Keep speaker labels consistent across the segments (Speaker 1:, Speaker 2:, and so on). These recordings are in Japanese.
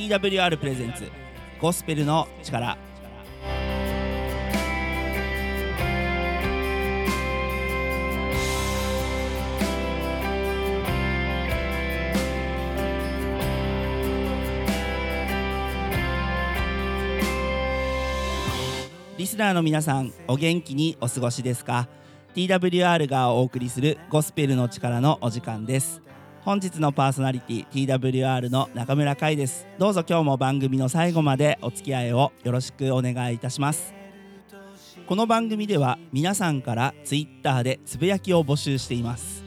Speaker 1: TWR プレゼンツ。ゴスペルの力。リスナーの皆さんお元気にお過ごしですか？TWR がお送りするゴスペルの力のお時間です。本日のパーソナリティ TWR の中村海です。どうぞ今日も番組の最後までお付き合いをよろしくお願いいたします。この番組では皆さんから Twitter でつぶやきを募集しています。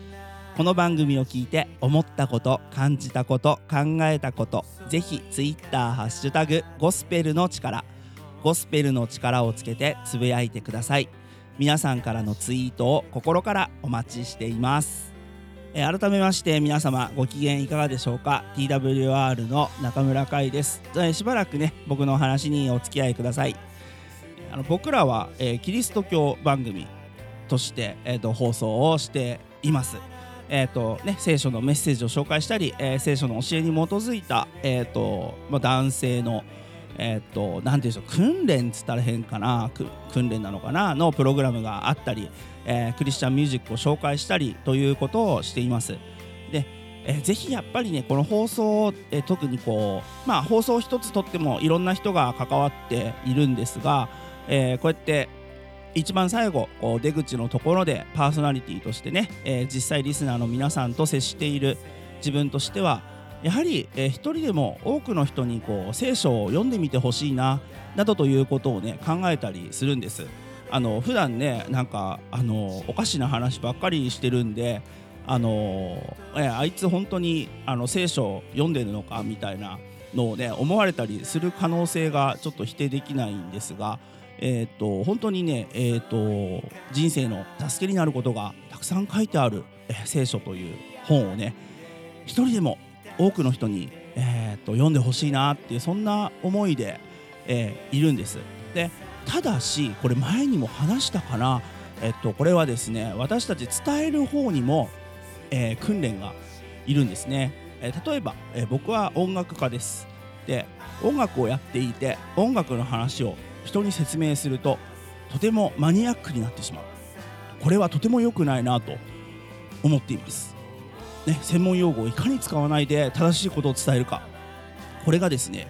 Speaker 1: この番組を聞いて思ったこと感じたこと考えたことぜひ Twitter ハッシュタグゴスペルの力ゴスペルの力をつけてつぶやいてください。皆さんからのツイートを心からお待ちしています。え改めまして皆様ご機嫌いかがでしょうか？TWR の中村海です、えしばらくね僕の話にお付き合いください。あの僕らは、えーキリスト教番組として、えーと放送をしています。えーとね、聖書のメッセージを紹介したり、えー聖書の教えに基づいた、えーとまあ、男性の、えー、となんていうんでしょう訓練っつったら変かな？訓練なのかな？のプログラムがあったり、えークリスチャンミュージックを紹介したりということをしています。でえーぜひやっぱりねこの放送、えー特にこうまあ放送一つとってもいろんな人が関わっているんですが、えーこうやって一番最後こう出口のところでパーソナリティとしてね、えー実際リスナーの皆さんと接している自分としてはやはり、えー一人でも多くの人にこう聖書を読んでみてほしいななどということをね考えたりするんです。あの普段ねなんかあのおかしな話ばっかりしてるんであのえあいつ本当にあの聖書読んでるのかみたいなのをね思われたりする可能性がちょっと否定できないんですが、えー、と本当にね、えー、と人生の助けになることがたくさん書いてある、聖書という本をね一人でも多くの人に、えー、と読んでほしいなっていうそんな思いで、えーいるんです。でただしこれ前にも話したかな、えっと、これはですね私たち伝える方にも、えー訓練がいるんですね、えー例えば、えー僕は音楽家です。で音楽をやっていて音楽の話を人に説明するととてもマニアックになってしまう。これはとても良くないなと思っています、ね、専門用語をいかに使わないで正しいことを伝えるか。これがですね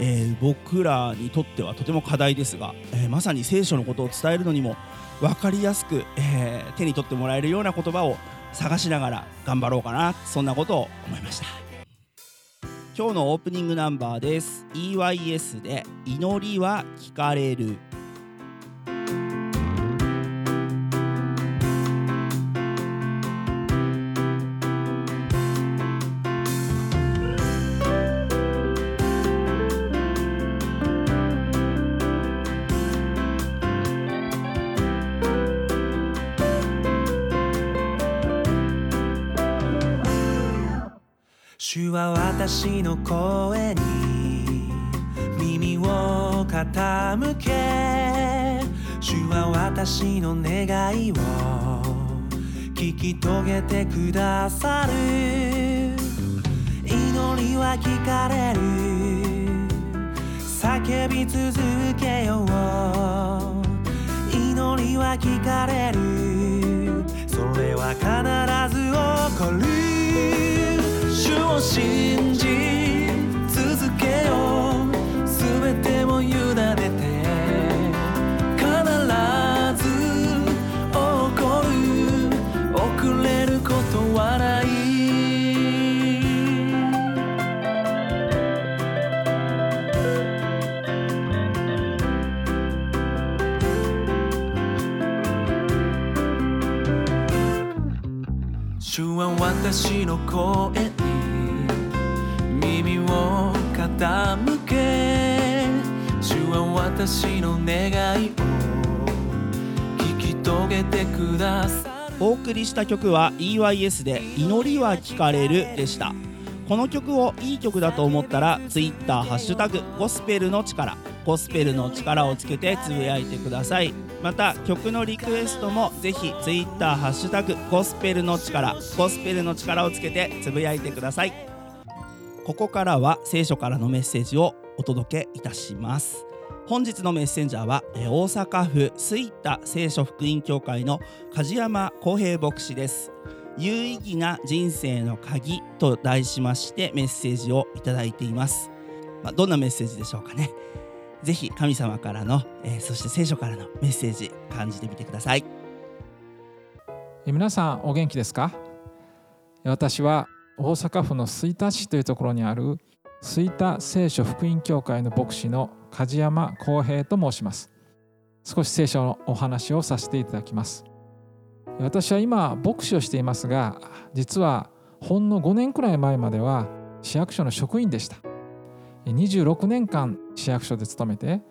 Speaker 1: えー僕らにとってはとても課題ですが、えーまさに聖書のことを伝えるのにも分かりやすく、えー手に取ってもらえるような言葉を探しながら頑張ろうかなそんなことを思いました。今日のオープニングナンバーです。EYS で「祈りは聞かれる」
Speaker 2: 主は私の声に耳を傾け主は私の願いを聞き遂げてくださる。祈りは聞かれる。叫び続けよう。祈りは聞かれる。それは必ず起こる。を信じ続けよう。全てを委ねて必ず起こる遅れることはない。主は私の声傾け主は私の願いを聞き遂げてくださる
Speaker 1: お送りした曲は EYS で「祈りは聞かれる」でした。この曲をいい曲だと思ったら Twitter ハッシュタグゴスペルの力ゴスペルの力をつけてつぶやいてください。また曲のリクエストもぜひ Twitter ハッシュタグゴスペルの力ゴスペルの力をつけてつぶやいてください。ここからは聖書からのメッセージをお届けいたします。本日のメッセンジャーは大阪府吹田聖書福音教会の梶山光平牧師です。有意義な人生の鍵と題しましてメッセージをいただいています。まあ、どんなメッセージでしょうかね。ぜひ神様からの、えー、そして聖書からのメッセージ感じてみてください。
Speaker 3: 皆さんお元気ですか？私は大阪府の吹田市というところにある吹田聖書福音教会の牧師の梶山光平と申します。少し聖書のお話をさせていただきます。私は今牧師をしていますが実はほんの5年くらい前までは市役所の職員でした。26年間市役所で勤めて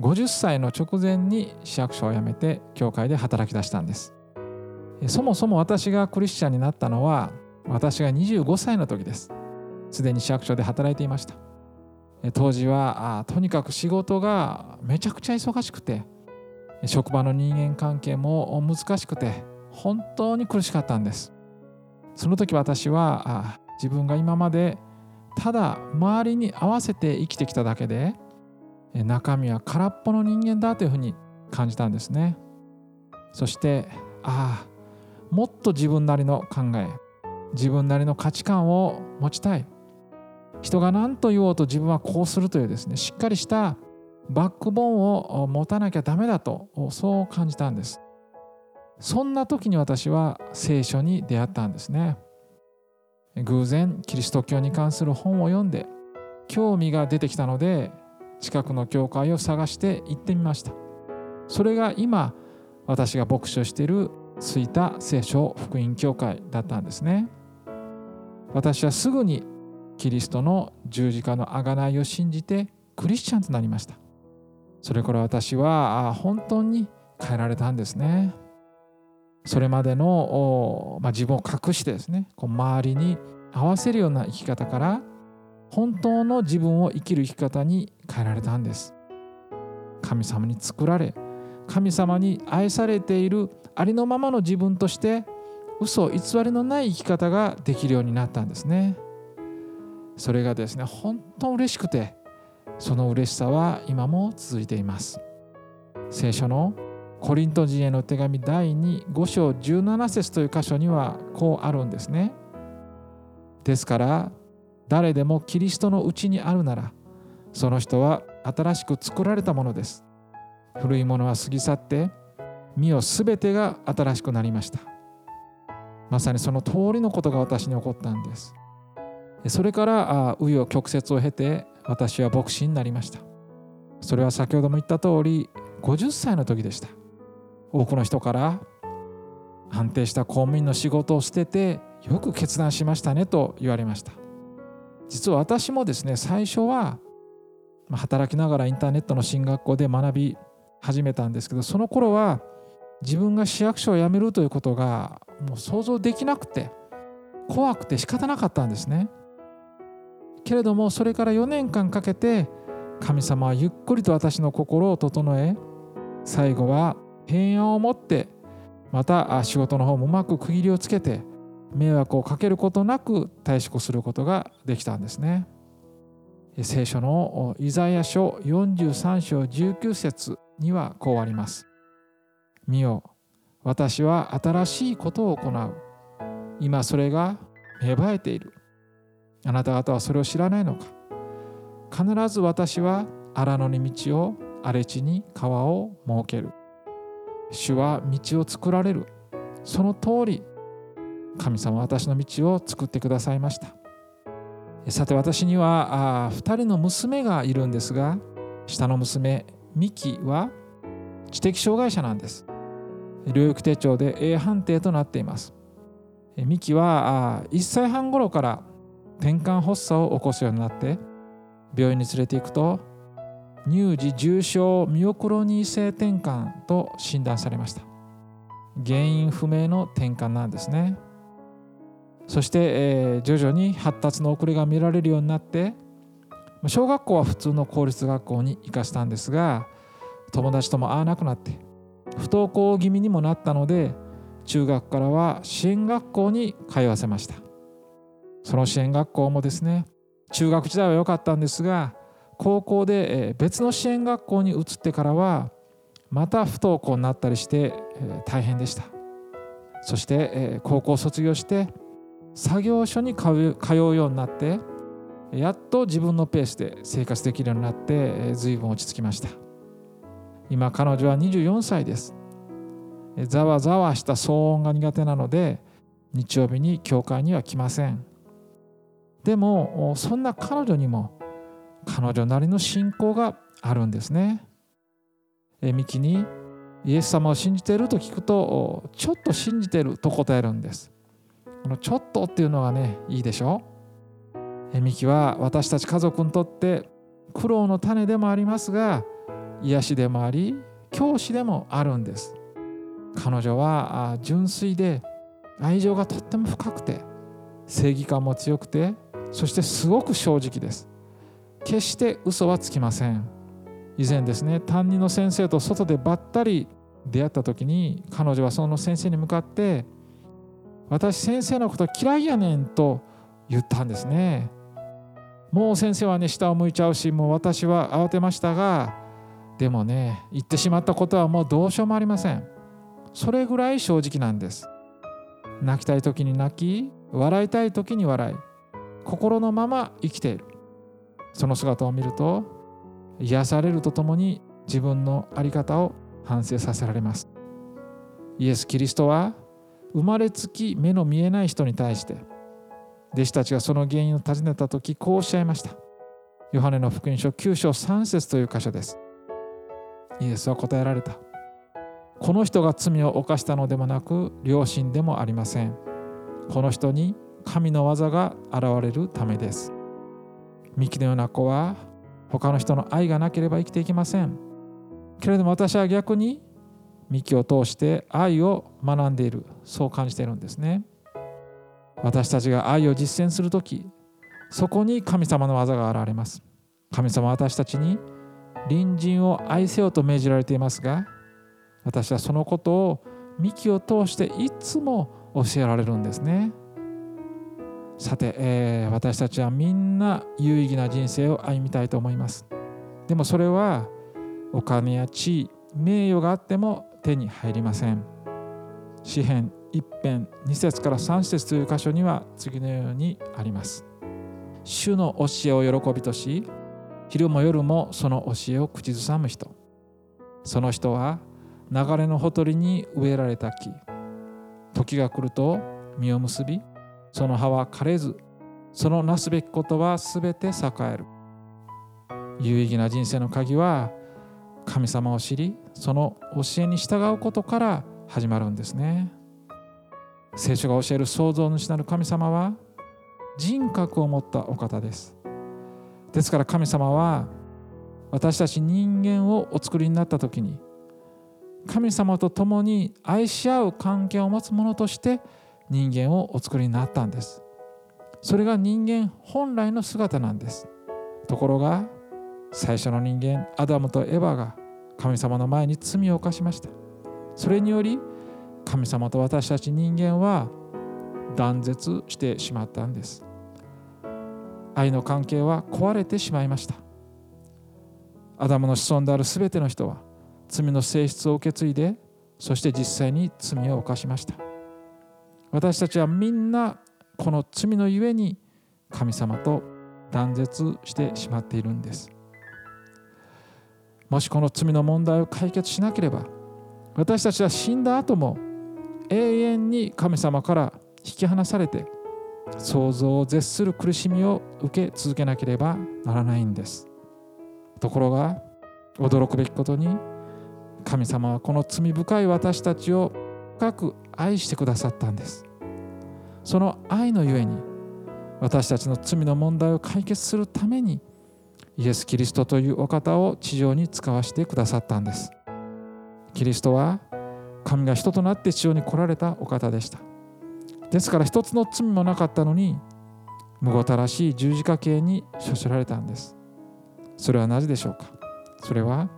Speaker 3: 50歳の直前に市役所を辞めて教会で働き出したんです。そもそも私がクリスチャンになったのは私が25歳の時です。すでに市役所で働いていました。当時はあとにかく仕事がめちゃくちゃ忙しくて職場の人間関係も難しくて本当に苦しかったんです。その時私は自分が今までただ周りに合わせて生きてきただけで中身は空っぽの人間だというふうに感じたんですね。そしてああもっと自分なりの考え自分なりの価値観を持ちたい。人が何と言おうと自分はこうするというですねしっかりしたバックボーンを持たなきゃダメだとそう感じたんです。そんな時に私は聖書に出会ったんですね。偶然キリスト教に関する本を読んで興味が出てきたので近くの教会を探して行ってみました。それが今私が牧師をしている吹田聖書福音教会だったんですね。私はすぐにキリストの十字架の贖いを信じてクリスチャンとなりました。それから私は本当に変えられたんですね。それまでの、まあ、自分を隠してですねこう周りに合わせるような生き方から本当の自分を生きる生き方に変えられたんです。神様に作られ神様に愛されているありのままの自分として嘘偽りのない生き方ができるようになったんですね。それがですね本当嬉しくてその嬉しさは今も続いています。聖書のコリント人への手紙第25章17節という箇所にはこうあるんですね。ですから誰でもキリストのうちにあるならその人は新しく作られたものです。古いものは過ぎ去って身をすべてが新しくなりました。まさにその通りのことが私に起こったんです。それから紆余曲折を経て私は牧師になりました。それは先ほども言った通り50歳の時でした。多くの人から安定した公務員の仕事を捨ててよく決断しましたねと言われました。実は私もですね最初は働きながらインターネットの進学校で学び始めたんですけどその頃は自分が市役所を辞めるということがもう想像できなくて怖くて仕方なかったんですね。けれどもそれから4年間かけて神様はゆっくりと私の心を整え最後は平安を持ってまた仕事の方もうまく区切りをつけて迷惑をかけることなく退職することができたんですね。聖書のイザヤ書43章19節にはこうあります。見よ。私は新しいことを行う。今それが芽生えている。あなた方はそれを知らないのか。必ず私は荒野に道を荒れ地に川を設ける。主は道を作られる。その通り。神様は私の道を作ってくださいました。さて私には2人の娘がいるんですが下の娘ミキは知的障害者なんです。療育手帳で A 判定となっています。ミキは1歳半頃から転換発作を起こすようになって病院に連れて行くと乳児重症ミオクロニー性転換と診断されました。原因不明の転換なんですね。そして、えー、徐々に発達の遅れが見られるようになって小学校は普通の公立学校に行かせたんですが友達とも会わなくなって不登校気味にもなったので中学からは支援学校に通わせました。その支援学校もですね中学時代は良かったんですが高校で別の支援学校に移ってからはまた不登校になったりして大変でした。そして高校卒業して作業所に通うようになってやっと自分のペースで生活できるようになって随分落ち着きました。今彼女は24歳です。ざわざわした騒音が苦手なので日曜日に教会には来ません。でもそんな彼女にも彼女なりの信仰があるんですね。ミキにイエス様を信じていると聞くとちょっと信じていると答えるんです。このちょっとっていうのはねいいでしょ？ミキは私たち家族にとって苦労の種でもありますが癒しでもあり教師でもあるんです。彼女は純粋で愛情がとっても深くて正義感も強くてそしてすごく正直です。決して嘘はつきません。以前ですね担任の先生と外でばったり出会った時に彼女はその先生に向かって「私先生のこと嫌いやねん」と言ったんですね。もう先生はね下を向いちゃうしもう私は慌てましたがでもね言ってしまったことはもうどうしようもありません。それぐらい正直なんです。泣きたい時に泣き笑いたい時に笑い心のまま生きている。その姿を見ると癒されるとともに自分の在り方を反省させられます。イエス・キリストは生まれつき目の見えない人に対して弟子たちがその原因を尋ねた時こうおっしゃいました。ヨハネの福音書9章3節という箇所です。イエスは答えられた。この人が罪を犯したのでもなく良心でもありません。この人に神の技が現れるためです。ミキのような子は他の人の愛がなければ生きていけません。けれども私は逆にミキを通して愛を学んでいる。そう感じているんですね。私たちが愛を実践する時そこに神様の技が現れます。神様は私たちに隣人を愛せよと命じられていますが私はそのことを幹を通していつも教えられるんですね。さて、えー、私たちはみんな有意義な人生を歩みたいと思います。でもそれはお金や地位名誉があっても手に入りません。詩編一編二節から三節という箇所には次のようにあります。主の教えを喜びとし昼も夜もその教えを口ずさむ人。その人は流れのほとりに植えられた木。時が来ると実を結びその葉は枯れずそのなすべきことはすべて栄える。有意義な人生の鍵は神様を知りその教えに従うことから始まるんですね。聖書が教える創造主なる神様は人格を持ったお方です。ですから神様は私たち人間をお作りになった時に神様と共に愛し合う関係を持つ者として人間をお作りになったんです。それが人間本来の姿なんです。ところが最初の人間アダムとエヴァが神様の前に罪を犯しました。それにより神様と私たち人間は断絶してしまったんです。愛の関係は壊れてしまいました。アダムの子孫である全ての人は罪の性質を受け継いでそして実際に罪を犯しました。私たちはみんなこの罪のゆえに神様と断絶してしまっているんです。もしこの罪の問題を解決しなければ私たちは死んだ後も永遠に神様から引き離されて想像を絶する苦しみを受け続けなければならないんです。ところが驚くべきことに神様はこの罪深い私たちを深く愛してくださったんです。その愛のゆえに私たちの罪の問題を解決するためにイエス・キリストというお方を地上に使わせてくださったんです。キリストは神が人となって地上に来られたお方でした。ですから一つの罪もなかったのにむごたらしい十字架刑に処せられたんです。それはなぜでしょうか？それは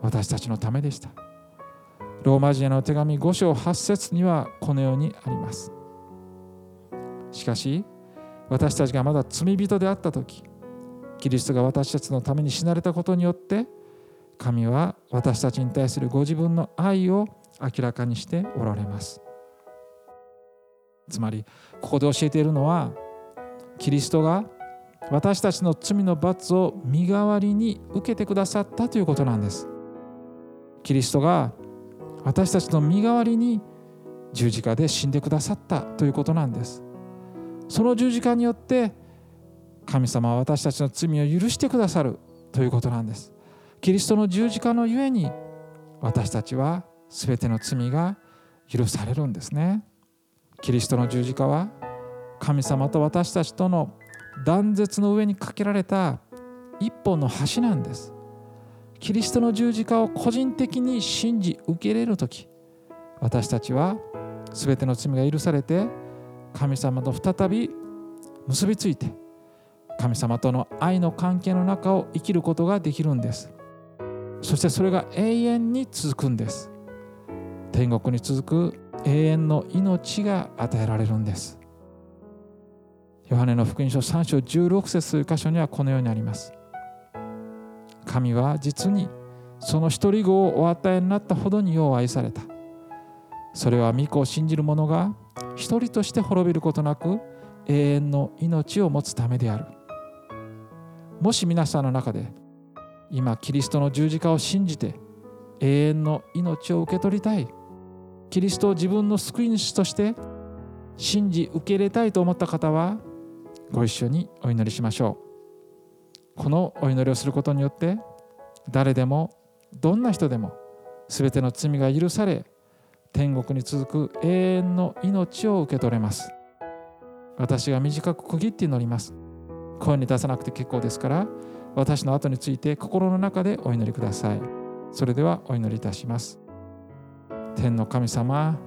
Speaker 3: 私たちのためでした。ローマ人への手紙5章8節にはこのようにあります。しかし私たちがまだ罪人であった時キリストが私たちのために死なれたことによって神は私たちに対するご自分の愛を明らかにしておられます。つまりここで教えているのはキリストが私たちの罪の罰を身代わりに受けてくださったということなんです。キリストが私たちの身代わりに十字架で死んでくださったということなんです。その十字架によって神様は私たちの罪を許してくださるということなんです。キリストの十字架のゆえに私たちは全ての罪が許されるんですね。キリストの十字架は神様と私たちとの断絶の上にかけられた一本の橋なんです。キリストの十字架を個人的に信じ受け入れる時私たちは全ての罪が許されて神様と再び結びついて神様との愛の関係の中を生きることができるんです。そしてそれが永遠に続くんです。天国に続く永遠の命が与えられるんです。ヨハネの福音書3章16節という箇所にはこのようにあります。神は実にその一人子をお与えになったほどによう愛された。それは御子を信じる者が一人として滅びることなく永遠の命を持つためである。もし皆さんの中で今キリストの十字架を信じて永遠の命を受け取りたいキリストを自分の救い主として信じ受け入れたいと思った方はご一緒にお祈りしましょう。このお祈りをすることによって誰でもどんな人でも全ての罪が許され天国に続く永遠の命を受け取れます。私が短く区切って祈ります。声に出さなくて結構ですから私の後について心の中でお祈りください。それではお祈りいたします。天の神様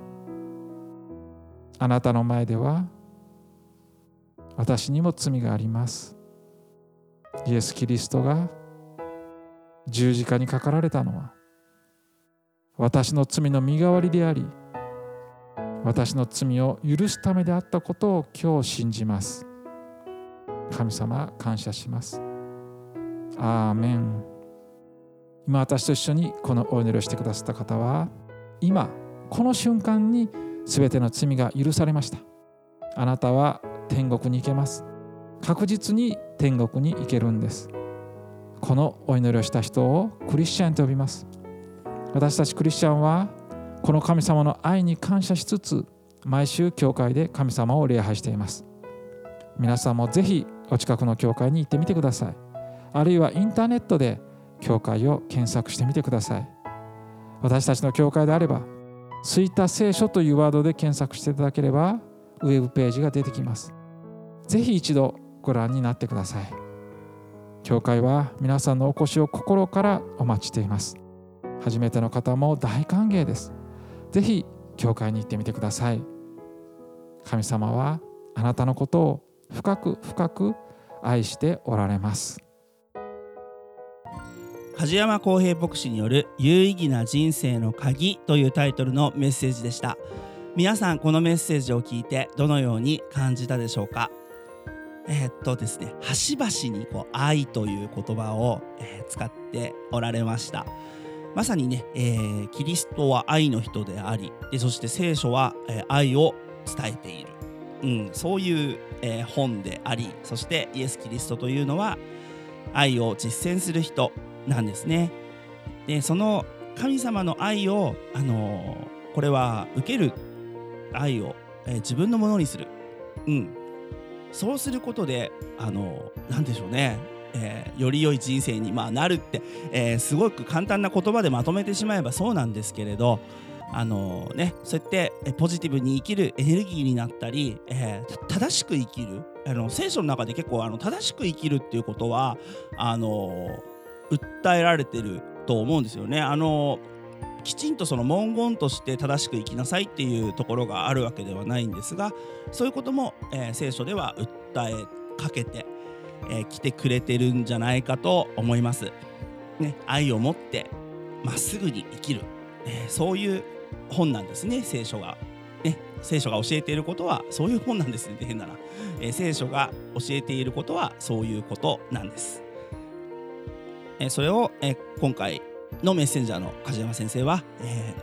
Speaker 3: あなたの前では私にも罪があります。イエス・キリストが十字架にかかられたのは私の罪の身代わりであり私の罪を許すためであったことを今日信じます。神様感謝します。アーメン。今私と一緒にこのお祈りをしてくださった方は今この瞬間に全ての罪が許されました。あなたは天国に行けます。確実に天国に行けるんです。このお祈りをした人をクリスチャンと呼びます。私たちクリスチャンはこの神様の愛に感謝しつつ毎週教会で神様を礼拝しています。皆さんもぜひお近くの教会に行ってみてください。あるいはインターネットで教会を検索してみてください。私たちの教会であれば「吹田聖書」というワードで検索していただければウェブページが出てきます。ぜひ一度ご覧になってください。教会は皆さんのお越しを心からお待ちしています。初めての方も大歓迎です。ぜひ教会に行ってみてください。神様はあなたのことを深く深く愛しておられます。
Speaker 1: 梶山公平牧師による有意義な人生の鍵というタイトルのメッセージでした。皆さんこのメッセージを聞いてどのように感じたでしょうか？えー、っとですね端々にこう愛という言葉を、えー、使っておられました。まさにね、えー、キリストは愛の人でありでそして聖書は、え愛を伝えている、うん、そういう、え本でありそしてイエス・キリストというのは愛を実践する人なんですね。でその神様の愛を、あのこれは受ける愛を、え自分のものにする、うん、そうすることであの何でしょうね、えー、より良い人生に、まあ、なるって、えー、すごく簡単な言葉でまとめてしまえばそうなんですけれどあのね、そうやってポジティブに生きるエネルギーになったり、えー、正しく生きる。あの聖書の中で結構あの正しく生きるっていうことはあの訴えられてると思うんですよね。あのきちんとその文言として正しく生きなさいっていうところがあるわけではないんですがそういうことも、えー、聖書では訴えかけてき、えー、来てくれてるんじゃないかと思います。ね、愛を持ってまっすぐに生きる、えー、そういう本なんですね聖書が。ね、聖書が教えていることはそういう本なんですね変なら、えー、聖書が教えていることはそういうことなんです、え、それを、え、今回のメッセンジャーの梶山先生は、え、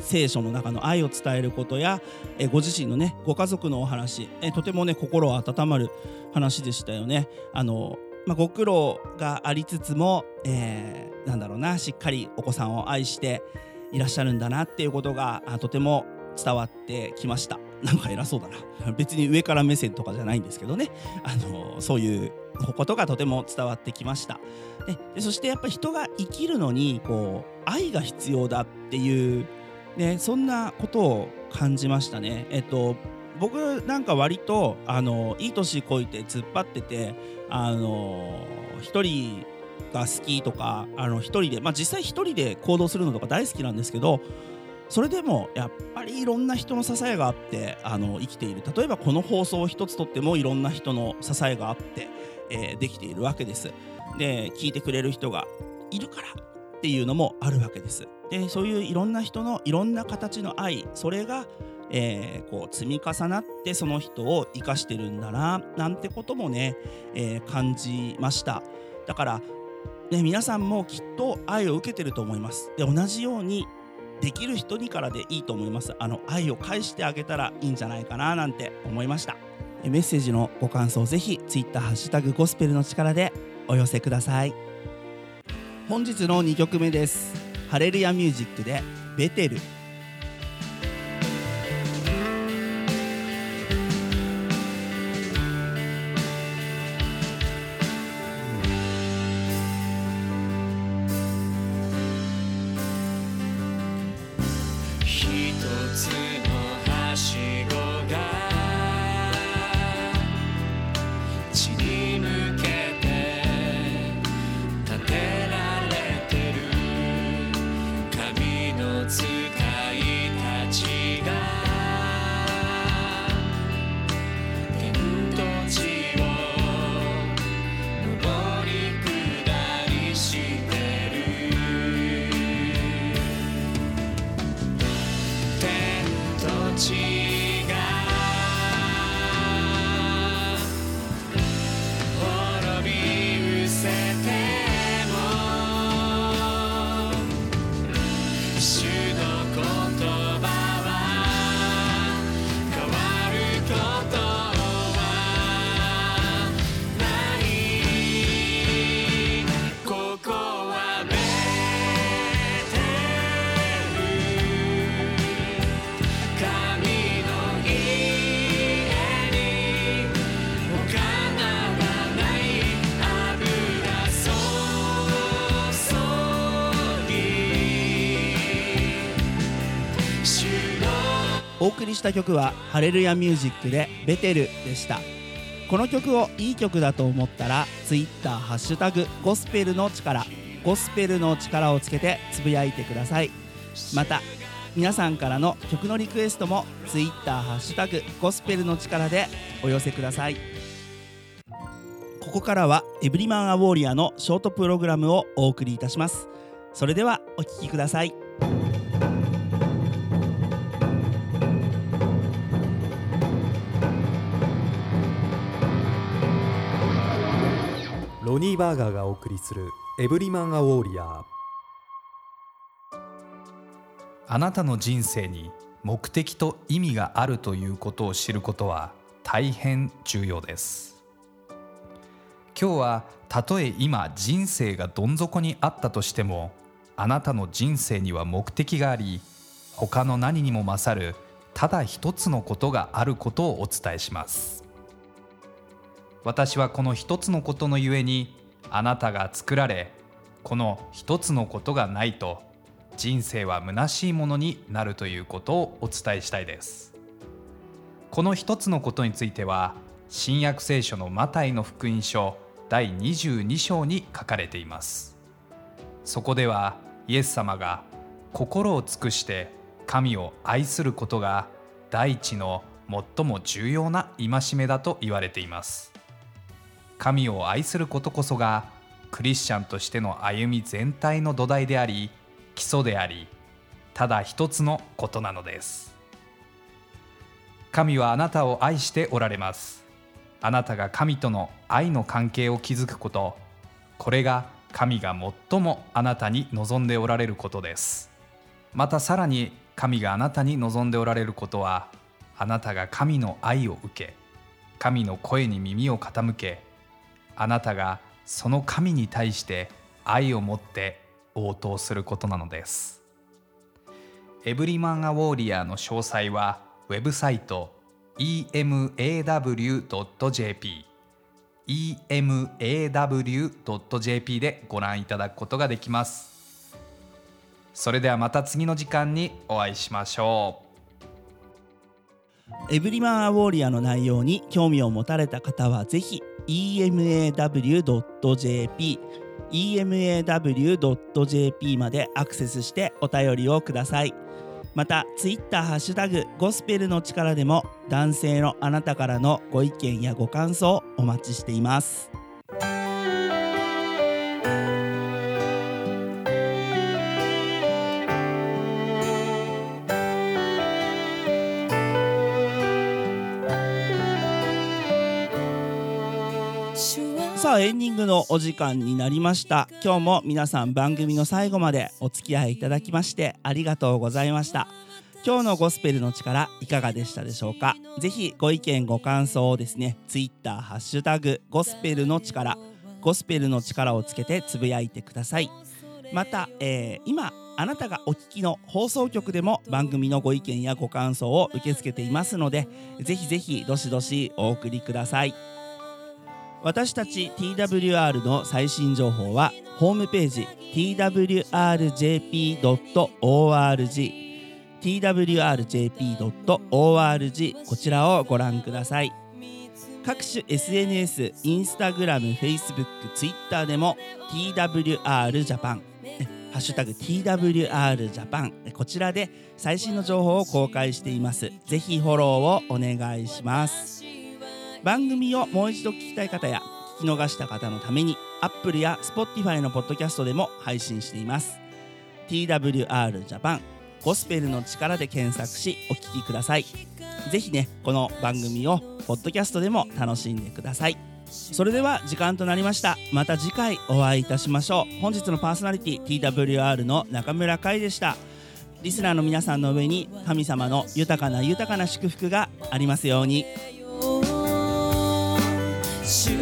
Speaker 1: 聖書の中の愛を伝えることや、え、ご自身のねご家族のお話、え、とてもね心温まる話でしたよね。あのまあ、ご苦労がありつつも、えー、なんだろうなしっかりお子さんを愛していらっしゃるんだなっていうことがとても伝わってきました。なんか偉そうだな。別に上から目線とかじゃないんですけどね。あのそういうことがとても伝わってきました。ででそしてやっぱり人が生きるのにこう愛が必要だっていう、ね、そんなことを感じましたね。えっと僕なんか割とあのいい年こいて突っ張っててあの一人が好きとかあの一人で、まあ、実際一人で行動するのとか大好きなんですけどそれでもやっぱりいろんな人の支えがあってあの生きている。例えばこの放送を一つとってもいろんな人の支えがあって、えー、できているわけです。で聞いてくれる人がいるからっていうのもあるわけです。でそういういろんな人のいろんな形の愛それがえー、こう積み重なってその人を生かしてるんだななんてこともね、えー、感じました。だから、ね、皆さんもきっと愛を受けてると思います。で同じようにできる人にからでいいと思います。あの愛を返してあげたらいいんじゃないかななんて思いました。メッセージのご感想ぜひ Twitter ハッシュタグゴスペルの力でお寄せください。本日の2曲目です。ハレルヤミュージックでベテル。一つのはしごがお送りした曲はハレルヤミュージックでベテルでした。この曲をいい曲だと思ったら Twitter ハッタグゴスペルの力ゴスペルの力をつけてつぶやいてください。また皆さんからの曲のリクエストも Twitter ハッタグゴスペルの力でお寄せください。ここからはエブリマンアウォーリアのショートプログラムをお送りいたします。それではお聴きください。
Speaker 4: ロニー・バーガーがお送りするエブリマン・ア・ウォーリアー。
Speaker 5: あなたの人生に目的と意味があるということを知ることは大変重要です。今日はたとえ今人生がどん底にあったとしてもあなたの人生には目的があり他の何にも勝るただ一つのことがあることをお伝えします。私はこの一つのことのゆえにあなたが作られこの一つのことがないと人生は虚しいものになるということをお伝えしたいです。この一つのことについては新約聖書のマタイの福音書第22章に書かれています。そこではイエス様が心を尽くして神を愛することが第一の最も重要な戒めだと言われています。神を愛することこそがクリスチャンとしての歩み全体の土台であり基礎でありただ一つのことなのです。神はあなたを愛しておられます。あなたが神との愛の関係を築くこと。これが神が最もあなたに望んでおられることです。またさらに神があなたに望んでおられることはあなたが神の愛を受け神の声に耳を傾けあなたがその神に対して愛を持って応答することなのです。エブリマン・ア・ウォーリアーの詳細はウェブサイト emaw.jp emaw.jp でご覧いただくことができます。それではまた次の時間にお会いしましょう。
Speaker 1: エブリマンアウォーリアの内容に興味を持たれた方はぜひ emaw.jp emaw.jp までアクセスしてお便りをください。またツイッターハッシュタグゴスペルの力でも男性のあなたからのご意見やご感想お待ちしています。さあエンディングのお時間になりました。今日も皆さん番組の最後までお付き合いいただきましてありがとうございました。今日のゴスペルの力いかがでしたでしょうか？ぜひご意見ご感想をですねツイッターハッシュタグゴスペルの力ゴスペルの力をつけてつぶやいてください。また、えー今あなたがお聞きの放送局でも番組のご意見やご感想を受け付けていますのでぜひぜひどしどしお送りください。私たち TWR の最新情報はホームページ twrjp.org twrjp.org こちらをご覧ください各種 SNS、インスタグラム、フェイスブック、ツイッターでも TWR ジャパンハッシュタグ TWR ジャパンこちらで最新の情報を公開しています。ぜひフォローをお願いします。番組をもう一度聞きたい方や聞き逃した方のために Apple や Spotify のポッドキャストでも配信しています。TWR ジャパンゴスペルの力で検索しお聞きください。ぜひねこの番組をポッドキャストでも楽しんでください。それでは時間となりました。また次回お会いいたしましょう。本日のパーソナリティ TWR の中村海でした。リスナーの皆さんの上に神様の豊かな豊かな祝福がありますように。
Speaker 2: 主